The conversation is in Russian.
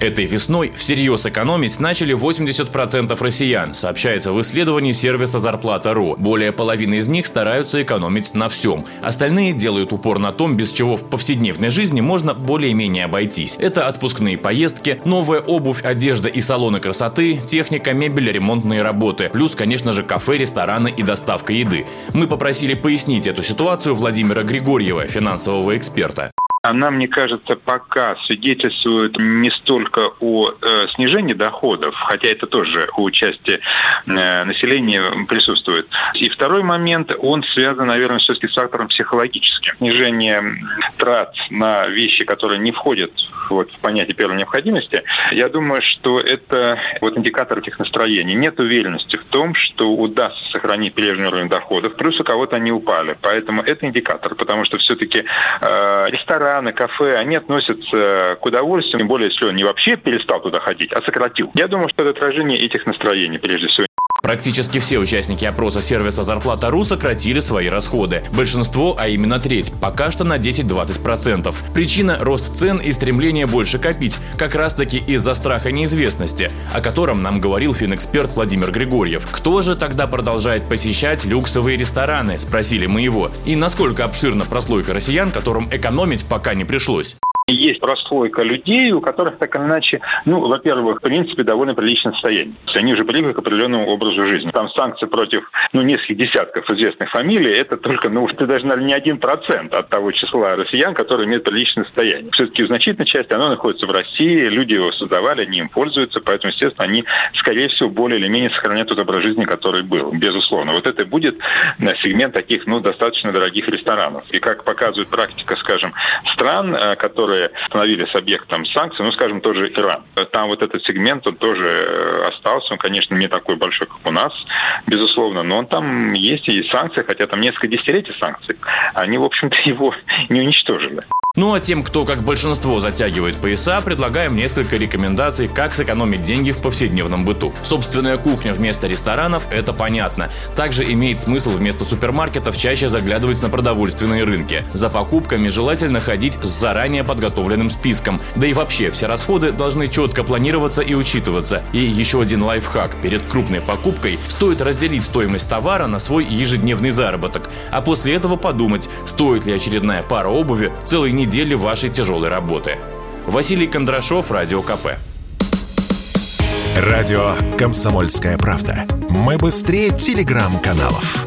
Этой весной всерьез экономить начали 80% россиян, сообщается в исследовании сервиса «Зарплата.ру». Более половины из них стараются экономить на всем. Остальные делают упор на том, без чего в повседневной жизни можно более-менее обойтись. Это отпускные поездки, новая обувь, одежда и салоны красоты, техника, мебель, ремонтные работы. Плюс, конечно же, кафе, рестораны и доставка еды. Мы попросили пояснить эту ситуацию Владимира Григорьева, финансового эксперта она, мне кажется, пока свидетельствует не столько о э, снижении доходов, хотя это тоже у части э, населения присутствует. И второй момент, он связан, наверное, все-таки с фактором психологическим. Снижение трат на вещи, которые не входят вот, в понятие первой необходимости, я думаю, что это вот индикатор этих настроений. Нет уверенности в том, что удастся сохранить прежний уровень доходов, плюс у кого-то они упали. Поэтому это индикатор, потому что все-таки э, ресторан рестораны, кафе, они относятся к удовольствию, тем более, если он не вообще перестал туда ходить, а сократил. Я думаю, что это отражение этих настроений, прежде всего. Практически все участники опроса сервиса «Зарплата.ру» сократили свои расходы. Большинство, а именно треть, пока что на 10-20%. Причина – рост цен и стремление больше копить, как раз-таки из-за страха неизвестности, о котором нам говорил финэксперт Владимир Григорьев. Кто же тогда продолжает посещать люксовые рестораны, спросили мы его. И насколько обширна прослойка россиян, которым экономить пока не пришлось. Есть прослойка людей, у которых так или иначе, ну, во-первых, в принципе, довольно приличное состояние. Они уже привыкли к определенному образу жизни. Там санкции против, ну, нескольких десятков известных фамилий, это только, ну, это даже, наверное, не один процент от того числа россиян, которые имеют приличное состояние. Все-таки в значительной части оно находится в России, люди его создавали, они им пользуются, поэтому, естественно, они, скорее всего, более или менее сохранят тот образ жизни, который был, безусловно. Вот это будет э, сегмент таких, ну, достаточно дорогих ресторанов. И как показывает практика, скажем, стран, э, которые которые становились объектом санкций, ну, скажем, тот же Иран. Там вот этот сегмент, он тоже э, остался, он, конечно, не такой большой, как у нас, безусловно, но он там есть и санкции, хотя там несколько десятилетий санкций, они, в общем-то, его не уничтожили. Ну а тем, кто как большинство затягивает пояса, предлагаем несколько рекомендаций, как сэкономить деньги в повседневном быту. Собственная кухня вместо ресторанов – это понятно. Также имеет смысл вместо супермаркетов чаще заглядывать на продовольственные рынки. За покупками желательно ходить с заранее подготовленным списком. Да и вообще, все расходы должны четко планироваться и учитываться. И еще один лайфхак. Перед крупной покупкой стоит разделить стоимость товара на свой ежедневный заработок. А после этого подумать, стоит ли очередная пара обуви недель недели вашей тяжелой работы. Василий Кондрашов, Радио КП. Радио «Комсомольская правда». Мы быстрее телеграм-каналов.